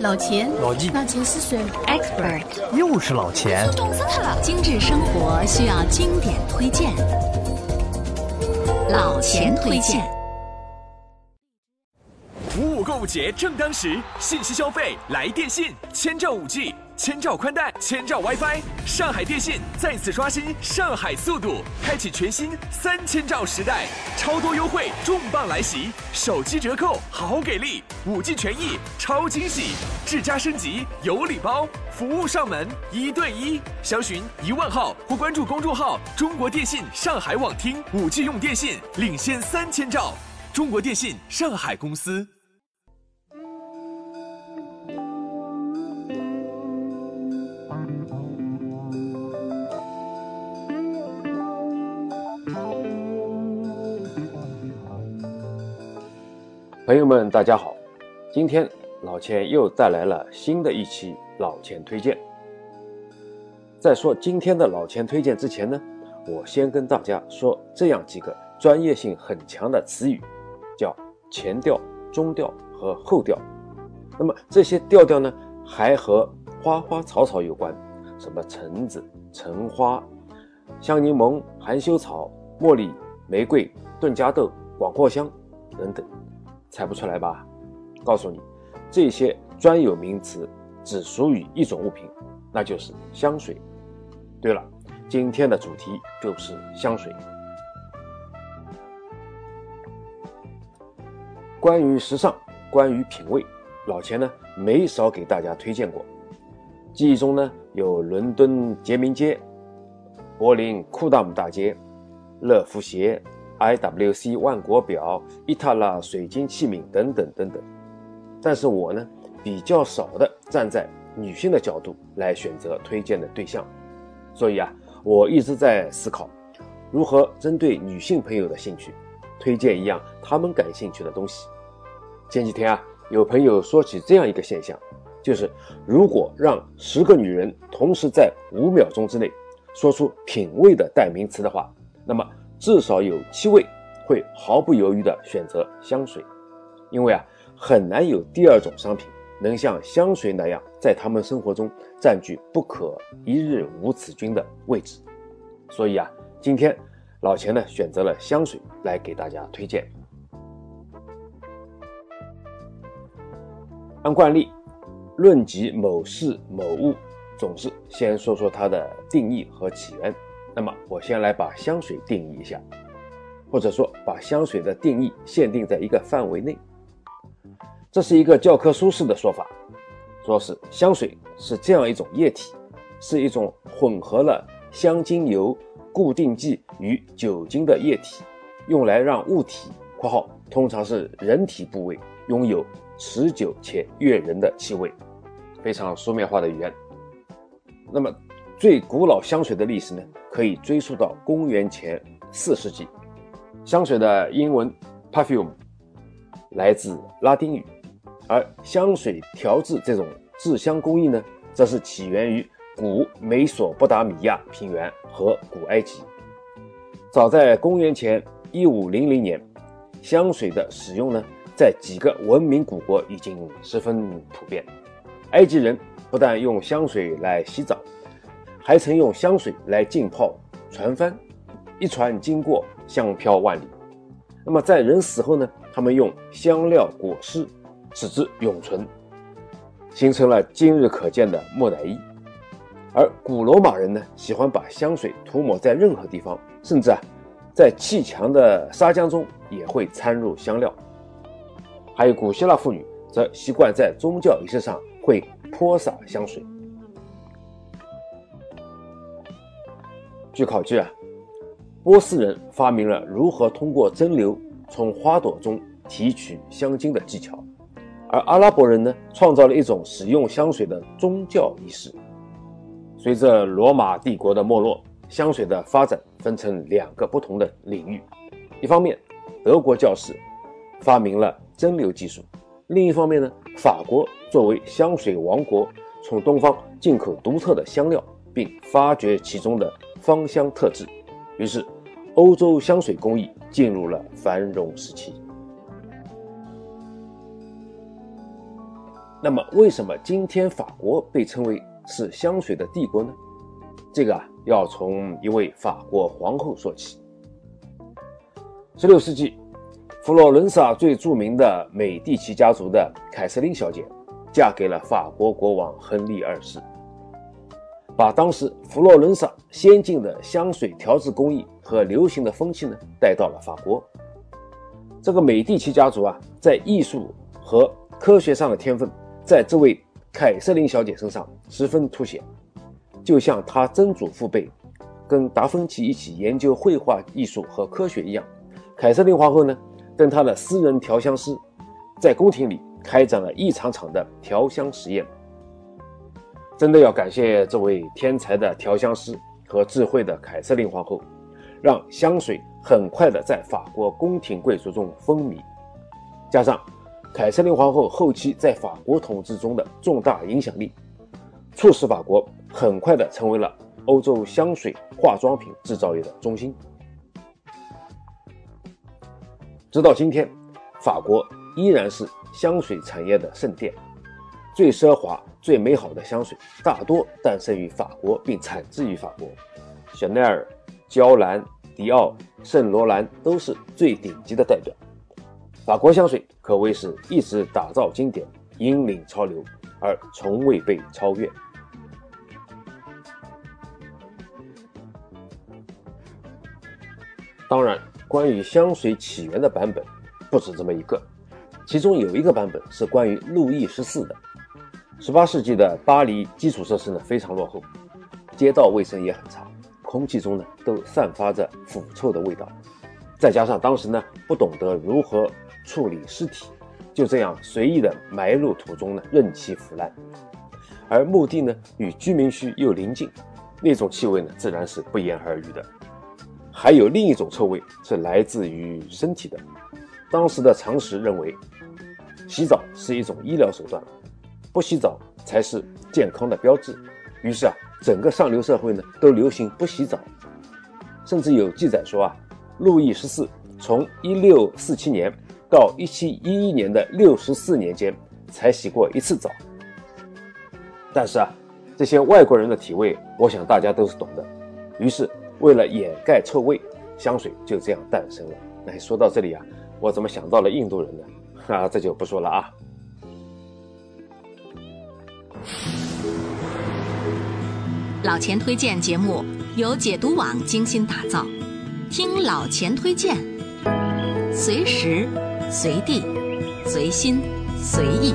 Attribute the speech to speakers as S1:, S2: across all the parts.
S1: 老钱，
S2: 老纪，
S1: 老钱是谁
S3: ？Expert，
S2: 又是老钱。
S1: 冻死他了！
S3: 精致生活需要经典推荐，老钱推荐。
S4: 五五购物节正当时，信息消费来电信，千兆五 G。千兆宽带，千兆 WiFi，上海电信再次刷新上海速度，开启全新三千兆时代，超多优惠重磅来袭，手机折扣好给力，五 G 权益超惊喜，智家升级有礼包，服务上门一对一，详询一万号或关注公众号中国电信上海网厅，五 G 用电信领先三千兆，中国电信上海公司。
S5: 朋友们，大家好！今天老钱又带来了新的一期老钱推荐。在说今天的老钱推荐之前呢，我先跟大家说这样几个专业性很强的词语，叫前调、中调和后调。那么这些调调呢，还和花花草草有关，什么橙子、橙花、香柠檬、含羞草、茉莉、玫瑰、顿加豆、广藿香等等。猜不出来吧？告诉你，这些专有名词只属于一种物品，那就是香水。对了，今天的主题就是香水。关于时尚，关于品味，老钱呢没少给大家推荐过。记忆中呢有伦敦杰明街、柏林库达姆大街、乐福鞋。IWC 万国表、伊塔拉水晶器皿等等等等，但是我呢比较少的站在女性的角度来选择推荐的对象，所以啊，我一直在思考如何针对女性朋友的兴趣，推荐一样她们感兴趣的东西。前几天啊，有朋友说起这样一个现象，就是如果让十个女人同时在五秒钟之内说出品味的代名词的话，那么。至少有七位会毫不犹豫地选择香水，因为啊，很难有第二种商品能像香水那样在他们生活中占据不可一日无此君的位置。所以啊，今天老钱呢选择了香水来给大家推荐。按惯例，论及某事某物，总是先说说它的定义和起源。那么我先来把香水定义一下，或者说把香水的定义限定在一个范围内。这是一个教科书式的说法，说是香水是这样一种液体，是一种混合了香精油、固定剂与酒精的液体，用来让物体（括号通常是人体部位）拥有持久且悦人的气味。非常书面化的语言。那么。最古老香水的历史呢，可以追溯到公元前四世纪。香水的英文 perfume 来自拉丁语，而香水调制这种制香工艺呢，则是起源于古美索不达米亚平原和古埃及。早在公元前一五零零年，香水的使用呢，在几个文明古国已经十分普遍。埃及人不但用香水来洗澡。还曾用香水来浸泡船帆，一船经过，香飘万里。那么在人死后呢？他们用香料裹尸，使之永存，形成了今日可见的木乃伊。而古罗马人呢，喜欢把香水涂抹在任何地方，甚至啊，在砌墙的砂浆中也会掺入香料。还有古希腊妇女则习惯在宗教仪式上会泼洒香水。据考据啊，波斯人发明了如何通过蒸馏从花朵中提取香精的技巧，而阿拉伯人呢，创造了一种使用香水的宗教仪式。随着罗马帝国的没落，香水的发展分成两个不同的领域：一方面，德国教士发明了蒸馏技术；另一方面呢，法国作为香水王国，从东方进口独特的香料，并发掘其中的。芳香特质，于是欧洲香水工艺进入了繁荣时期。那么，为什么今天法国被称为是香水的帝国呢？这个啊，要从一位法国皇后说起。十六世纪，佛罗伦萨最著名的美第奇家族的凯瑟琳小姐，嫁给了法国国王亨利二世，把当时佛罗伦萨先进的香水调制工艺和流行的风气呢带到了法国。这个美第奇家族啊，在艺术和科学上的天分。在这位凯瑟琳小姐身上十分凸显，就像她曾祖父辈跟达芬奇一起研究绘画艺术和科学一样。凯瑟琳皇后呢，跟她的私人调香师在宫廷里开展了一场场的调香实验。真的要感谢这位天才的调香师和智慧的凯瑟琳皇后，让香水很快的在法国宫廷贵族中风靡，加上。凯瑟琳皇后后期在法国统治中的重大影响力，促使法国很快的成为了欧洲香水化妆品制造业的中心。直到今天，法国依然是香水产业的圣殿，最奢华、最美好的香水大多诞生于法国并产自于法国，香奈儿、娇兰、迪奥、圣罗兰都是最顶级的代表。法国香水可谓是一直打造经典、引领潮流，而从未被超越。当然，关于香水起源的版本不止这么一个，其中有一个版本是关于路易十四的。十八世纪的巴黎基础设施呢非常落后，街道卫生也很差，空气中呢都散发着腐臭的味道，再加上当时呢不懂得如何。处理尸体，就这样随意的埋入土中呢，任其腐烂。而墓地呢与居民区又临近，那种气味呢自然是不言而喻的。还有另一种臭味是来自于身体的。当时的常识认为，洗澡是一种医疗手段，不洗澡才是健康的标志。于是啊，整个上流社会呢都流行不洗澡，甚至有记载说啊，路易十四从一六四七年。到一七一一年的六十四年间才洗过一次澡，但是啊，这些外国人的体味，我想大家都是懂的。于是，为了掩盖臭味，香水就这样诞生了。哎，说到这里啊，我怎么想到了印度人呢？啊，这就不说了啊。
S3: 老钱推荐节目由解读网精心打造，听老钱推荐，随时。随地，随心，随意。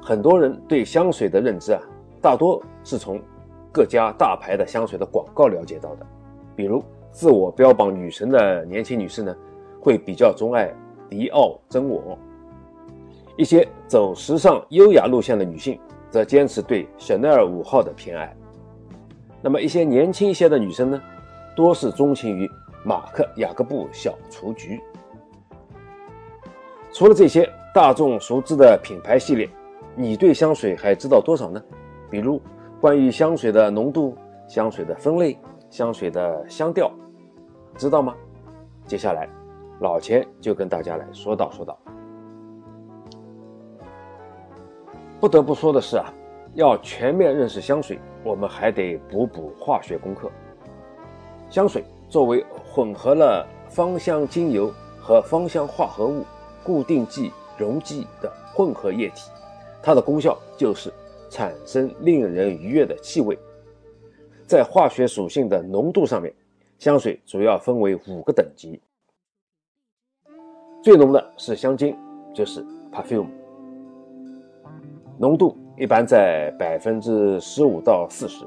S5: 很多人对香水的认知啊，大多是从各家大牌的香水的广告了解到的。比如，自我标榜女神的年轻女士呢，会比较钟爱迪奥真我；一些走时尚优雅路线的女性。则坚持对香奈儿五号的偏爱。那么一些年轻一些的女生呢，多是钟情于马克雅各布小雏菊。除了这些大众熟知的品牌系列，你对香水还知道多少呢？比如关于香水的浓度、香水的分类、香水的香调，知道吗？接下来，老钱就跟大家来说道说道。不得不说的是啊，要全面认识香水，我们还得补补化学功课。香水作为混合了芳香精油和芳香化合物、固定剂、溶剂的混合液体，它的功效就是产生令人愉悦的气味。在化学属性的浓度上面，香水主要分为五个等级，最浓的是香精，就是 perfume。浓度一般在百分之十五到四十，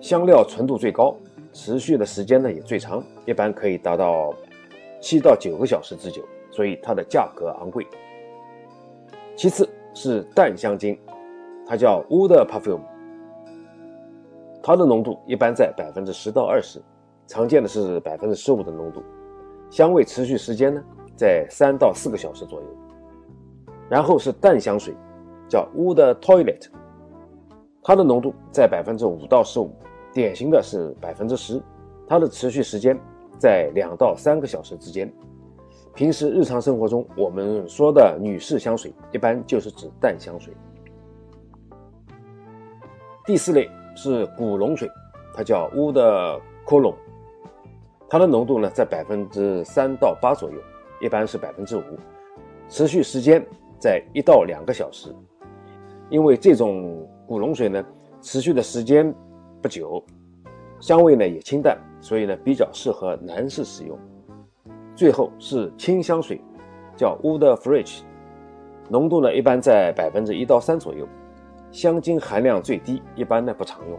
S5: 香料纯度最高，持续的时间呢也最长，一般可以达到七到九个小时之久，所以它的价格昂贵。其次是淡香精，它叫 Wood Perfume，它的浓度一般在百分之十到二十，常见的是百分之十五的浓度，香味持续时间呢在三到四个小时左右。然后是淡香水。叫 Wood Toilet，它的浓度在百分之五到十五，典型的是百分之十，它的持续时间在两到三个小时之间。平时日常生活中我们说的女士香水，一般就是指淡香水。第四类是古龙水，它叫乌的科隆，它的浓度呢在百分之三到八左右，一般是百分之五，持续时间在一到两个小时。因为这种古龙水呢，持续的时间不久，香味呢也清淡，所以呢比较适合男士使用。最后是清香水，叫 Wood Fresh，浓度呢一般在百分之一到三左右，香精含量最低，一般呢不常用。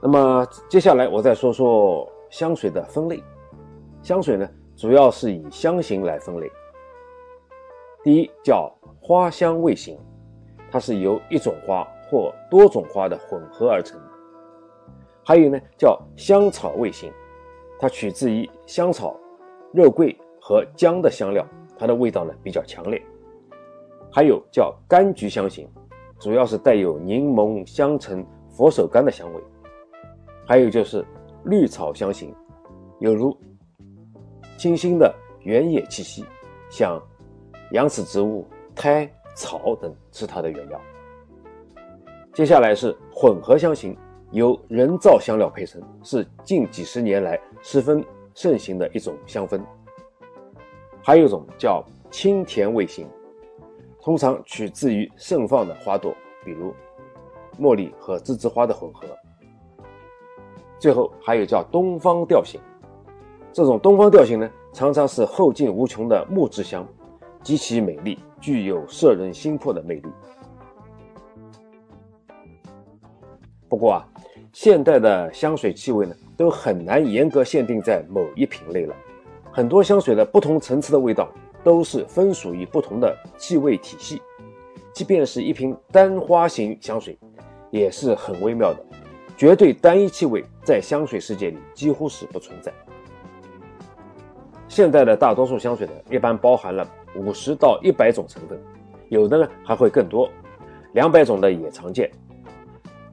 S5: 那么接下来我再说说香水的分类，香水呢主要是以香型来分类。第一叫花香味型，它是由一种花或多种花的混合而成。还有呢叫香草味型，它取自于香草、肉桂和姜的香料，它的味道呢比较强烈。还有叫柑橘香型，主要是带有柠檬、香橙、佛手柑的香味。还有就是绿草香型，有如清新的原野气息，像。羊齿植物、苔、草等是它的原料。接下来是混合香型，由人造香料配成，是近几十年来十分盛行的一种香氛。还有一种叫清甜味型，通常取自于盛放的花朵，比如茉莉和栀子花的混合。最后还有叫东方调型，这种东方调型呢，常常是后劲无穷的木质香。极其美丽，具有摄人心魄的魅力。不过啊，现代的香水气味呢，都很难严格限定在某一品类了。很多香水的不同层次的味道，都是分属于不同的气味体系。即便是一瓶单花型香水，也是很微妙的。绝对单一气味在香水世界里几乎是不存在。现代的大多数香水呢，一般包含了。五十到一百种成分，有的呢还会更多，两百种的也常见。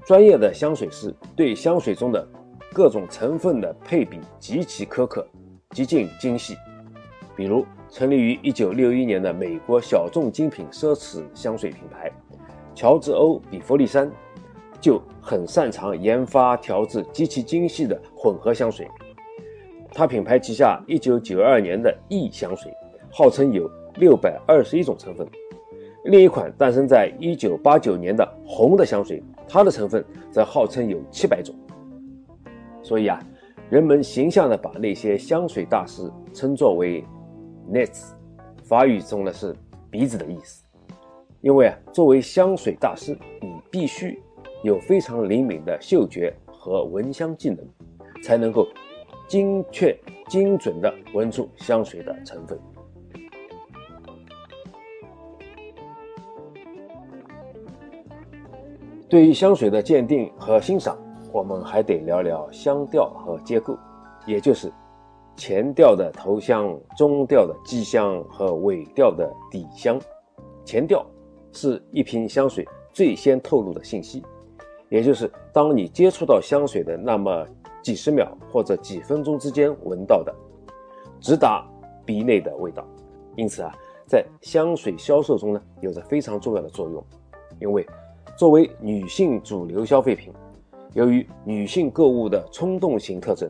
S5: 专业的香水师对香水中的各种成分的配比极其苛刻，极尽精细。比如，成立于一九六一年的美国小众精品奢侈香水品牌乔治欧比弗利山，就很擅长研发调制极其精细的混合香水。他品牌旗下一九九二年的 E 香水，号称有。六百二十一种成分，另一款诞生在一九八九年的红的香水，它的成分则号称有七百种。所以啊，人们形象的把那些香水大师称作为 “nez”，法语中呢是鼻子的意思。因为啊，作为香水大师，你必须有非常灵敏的嗅觉和闻香技能，才能够精确精准的闻出香水的成分。对于香水的鉴定和欣赏，我们还得聊聊香调和结构，也就是前调的头香、中调的基香和尾调的底香。前调是一瓶香水最先透露的信息，也就是当你接触到香水的那么几十秒或者几分钟之间闻到的，直达鼻内的味道。因此啊，在香水销售中呢，有着非常重要的作用，因为。作为女性主流消费品，由于女性购物的冲动型特征，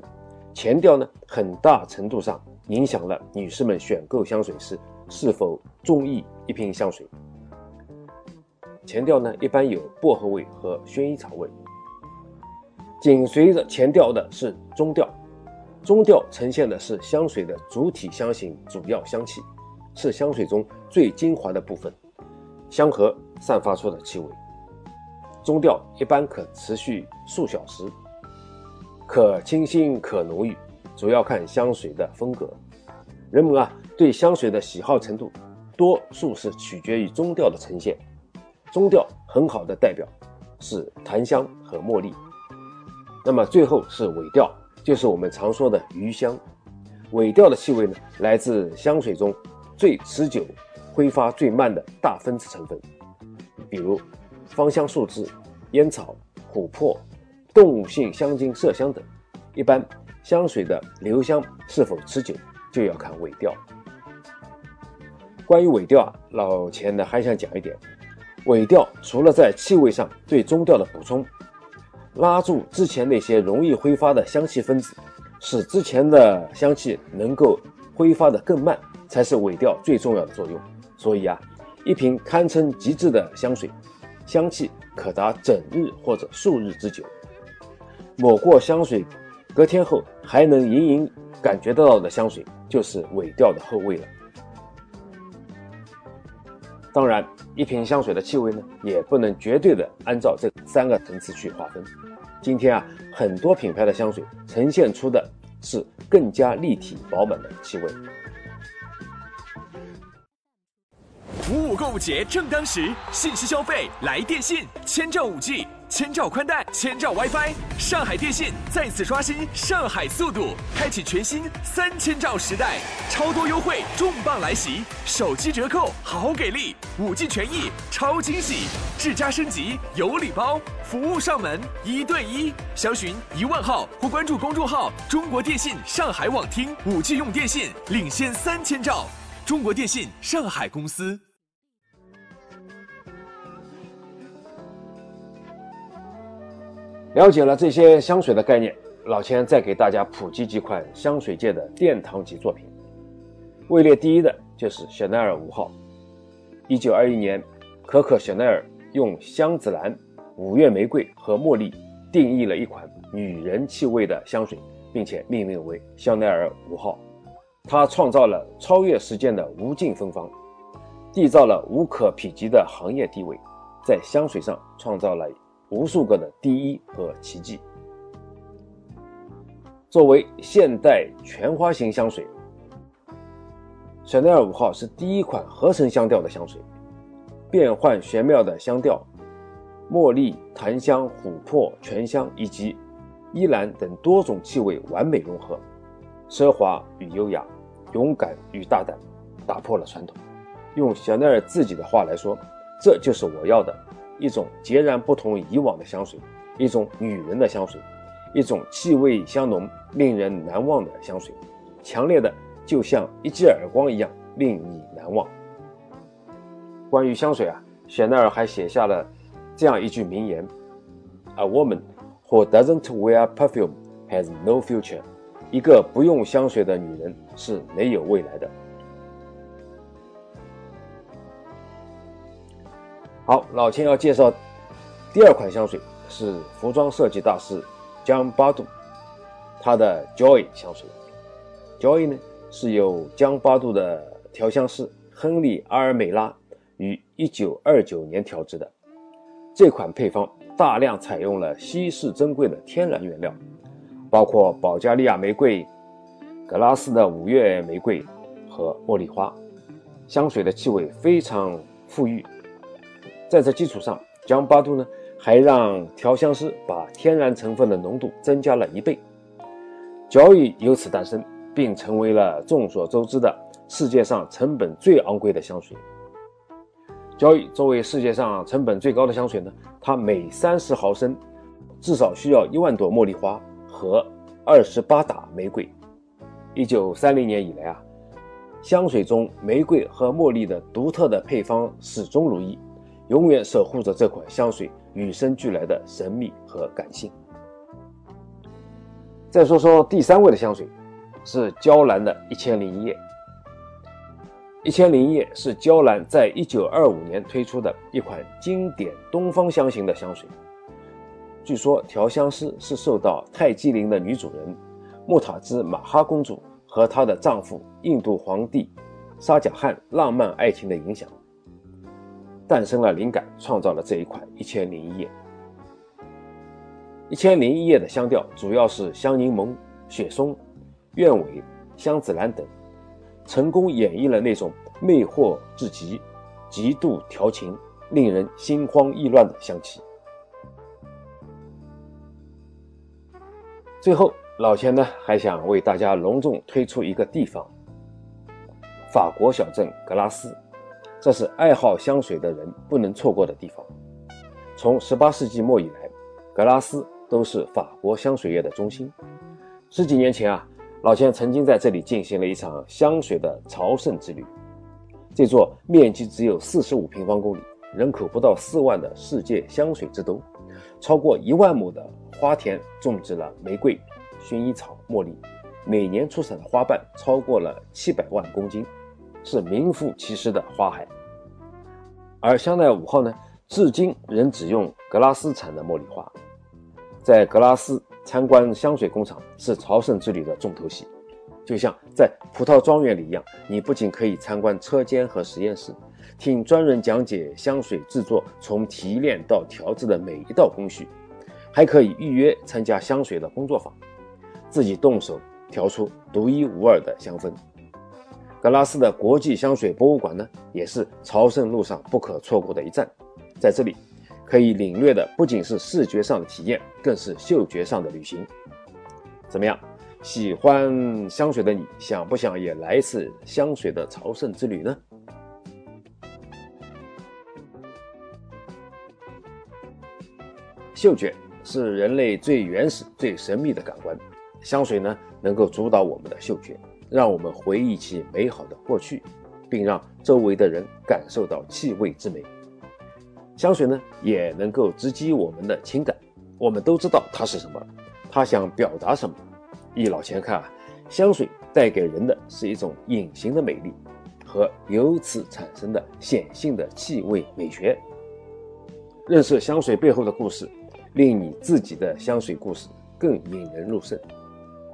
S5: 前调呢很大程度上影响了女士们选购香水时是否中意一瓶香水。前调呢一般有薄荷味和薰衣草味，紧随着前调的是中调，中调呈现的是香水的主体香型主要香气，是香水中最精华的部分，香盒散发出的气味。中调一般可持续数小时，可清新可浓郁，主要看香水的风格。人们啊对香水的喜好程度，多数是取决于中调的呈现。中调很好的代表是檀香和茉莉。那么最后是尾调，就是我们常说的余香。尾调的气味呢，来自香水中最持久、挥发最慢的大分子成分。比如芳香树脂、烟草、琥珀、动物性香精、麝香等。一般香水的留香是否持久，就要看尾调。关于尾调啊，老钱呢还想讲一点，尾调除了在气味上对中调的补充，拉住之前那些容易挥发的香气分子，使之前的香气能够挥发的更慢，才是尾调最重要的作用。所以啊，一瓶堪称极致的香水，香气可达整日或者数日之久。抹过香水，隔天后还能隐隐感觉得到的香水，就是尾调的后味了。当然，一瓶香水的气味呢，也不能绝对的按照这三个层次去划分。今天啊，很多品牌的香水呈现出的是更加立体饱满的气味。
S4: 五五购物节正当时，信息消费来电信，千兆五 G。千兆宽带，千兆 WiFi，上海电信再次刷新上海速度，开启全新三千兆时代，超多优惠重磅来袭，手机折扣好给力，五 G 权益超惊喜，智家升级有礼包，服务上门一对一，详询一万号或关注公众号中国电信上海网厅，五 G 用电信领先三千兆，中国电信上海公司。
S5: 了解了这些香水的概念，老千再给大家普及几款香水界的殿堂级作品。位列第一的就是香奈儿五号。一九二一年，可可香奈儿用香子兰、五月玫瑰和茉莉定义了一款女人气味的香水，并且命名为香奈儿五号。它创造了超越时间的无尽芬芳，缔造了无可匹及的行业地位，在香水上创造了。无数个的第一和奇迹。作为现代全花型香水，香奈儿五号是第一款合成香调的香水，变幻玄妙的香调，茉莉、檀香、琥珀、全香以及依兰等多种气味完美融合，奢华与优雅，勇敢与大胆，打破了传统。用香奈儿自己的话来说，这就是我要的。一种截然不同以往的香水，一种女人的香水，一种气味香浓、令人难忘的香水，强烈的就像一记耳光一样令你难忘。关于香水啊，香奈儿还写下了这样一句名言：“A woman who doesn't wear perfume has no future。”一个不用香水的女人是没有未来的。好，老千要介绍第二款香水是服装设计大师江巴杜，他的 Joy 香水。Joy 呢是由江巴杜的调香师亨利阿尔美拉于1929年调制的。这款配方大量采用了稀世珍贵的天然原料，包括保加利亚玫瑰、格拉斯的五月玫瑰和茉莉花。香水的气味非常馥郁。在这基础上，江巴杜呢还让调香师把天然成分的浓度增加了一倍，交易由此诞生，并成为了众所周知的世界上成本最昂贵的香水。交易作为世界上成本最高的香水呢，它每三十毫升至少需要一万朵茉莉花和二十八打玫瑰。一九三零年以来啊，香水中玫瑰和茉莉的独特的配方始终如一。永远守护着这款香水与生俱来的神秘和感性。再说说第三位的香水，是娇兰的一千零一夜。一千零一夜是娇兰在一九二五年推出的一款经典东方香型的香水。据说调香师是受到泰姬陵的女主人穆塔兹马哈公主和她的丈夫印度皇帝沙贾汗浪漫爱情的影响。诞生了灵感，创造了这一款一千零一夜。一千零一夜的香调主要是香柠檬、雪松、鸢尾、香子兰等，成功演绎了那种魅惑至极、极度调情、令人心慌意乱的香气。最后，老钱呢还想为大家隆重推出一个地方——法国小镇格拉斯。这是爱好香水的人不能错过的地方。从18世纪末以来，格拉斯都是法国香水业的中心。十几年前啊，老钱曾经在这里进行了一场香水的朝圣之旅。这座面积只有45平方公里、人口不到4万的世界香水之都，超过一万亩的花田种植了玫瑰、薰衣草、茉莉，每年出产的花瓣超过了700万公斤，是名副其实的花海。而香奈五号呢，至今仍只用格拉斯产的茉莉花。在格拉斯参观香水工厂是朝圣之旅的重头戏，就像在葡萄庄园里一样，你不仅可以参观车间和实验室，听专人讲解香水制作从提炼到调制的每一道工序，还可以预约参加香水的工作坊，自己动手调出独一无二的香氛。格拉斯的国际香水博物馆呢，也是朝圣路上不可错过的一站。在这里，可以领略的不仅是视觉上的体验，更是嗅觉上的旅行。怎么样，喜欢香水的你，想不想也来一次香水的朝圣之旅呢？嗅觉是人类最原始、最神秘的感官，香水呢，能够主导我们的嗅觉。让我们回忆起美好的过去，并让周围的人感受到气味之美。香水呢，也能够直击我们的情感。我们都知道它是什么，它想表达什么。一老钱看啊，香水带给人的是一种隐形的美丽，和由此产生的显性的气味美学。认识香水背后的故事，令你自己的香水故事更引人入胜。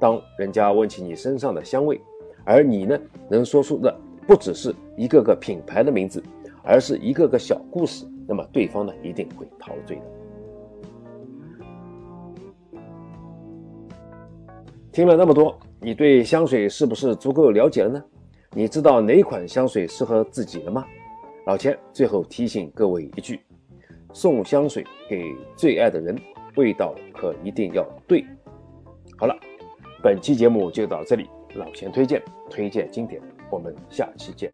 S5: 当人家问起你身上的香味，而你呢能说出的不只是一个个品牌的名字，而是一个个小故事，那么对方呢一定会陶醉的。听了那么多，你对香水是不是足够了解了呢？你知道哪款香水适合自己了吗？老钱最后提醒各位一句：送香水给最爱的人，味道可一定要对。好了。本期节目就到这里，老钱推荐推荐经典，我们下期见。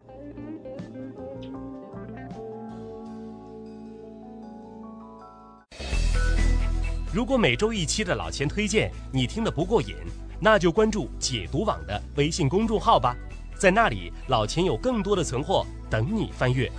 S1: 如果每周一期的老钱推荐你听得不过瘾，那就关注解读网的微信公众号吧，在那里老钱有更多的存货等你翻阅。